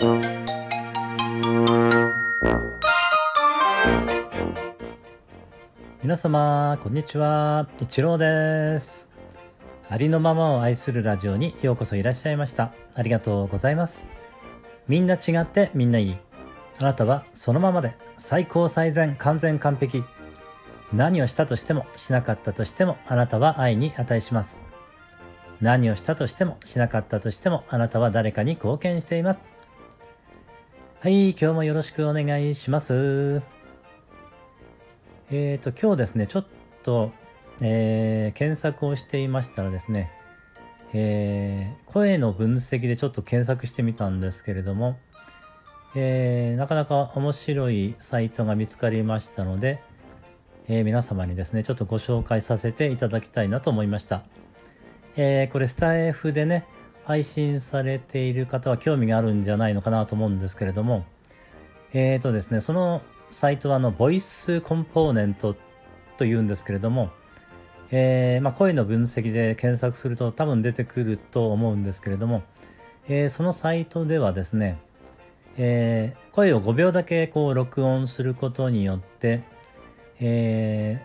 皆様こんにちは。一郎です。ありのままを愛するラジオにようこそいらっしゃいました。ありがとうございます。みんな違ってみんないい。あなたはそのままで最高最善完全完璧。何をしたとしてもしなかったとしてもあなたは愛に値します。何をしたとしてもしなかったとしてもあなたは誰かに貢献しています。はい今日もよろしくお願いしますえっ、ー、と今日ですねちょっと、えー、検索をしていましたらですねえー、声の分析でちょっと検索してみたんですけれども、えー、なかなか面白いサイトが見つかりましたので、えー、皆様にですね、ちょっとご紹介させていただきたいなと思いました。えー、これスタイフでね、配信されている方は興味があるんじゃないのかなと思うんですけれども、えっ、ー、とですね、そのサイトはあの、ボイスコンポーネントというんですけれども、えー、まあ、声の分析で検索すると多分出てくると思うんですけれども、えー、そのサイトではですね、え、声を5秒だけこう録音することによって、え、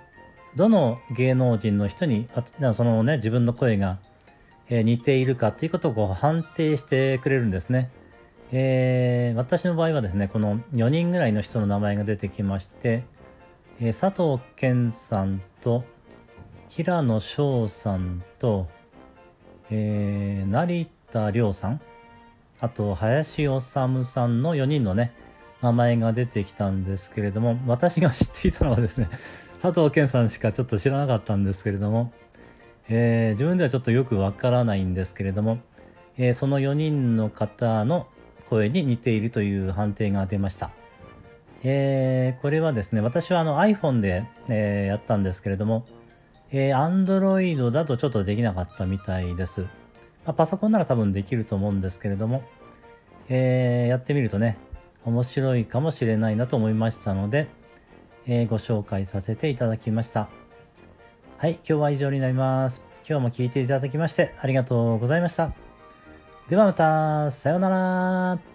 どの芸能人の人にそのね自分の声が、え、似ているかということをこう判定してくれるんですね。えー、私の場合はですねこの4人ぐらいの人の名前が出てきまして、えー、佐藤健さんと平野翔さんと、えー、成田凌さんあと林修さんの4人のね名前が出てきたんですけれども、私が知っていたのはですね、佐藤健さんしかちょっと知らなかったんですけれども、えー、自分ではちょっとよくわからないんですけれども、えー、その4人の方の声に似ているという判定が出ました。えー、これはですね、私はあの iPhone で、えー、やったんですけれども、えー、Android だとちょっとできなかったみたいです。まあ、パソコンなら多分できると思うんですけれども、えー、やってみるとね、面白いかもしれないなと思いましたので、えー、ご紹介させていただきました。はい、今日は以上になります。今日も聴いていただきましてありがとうございました。ではまた、さようなら。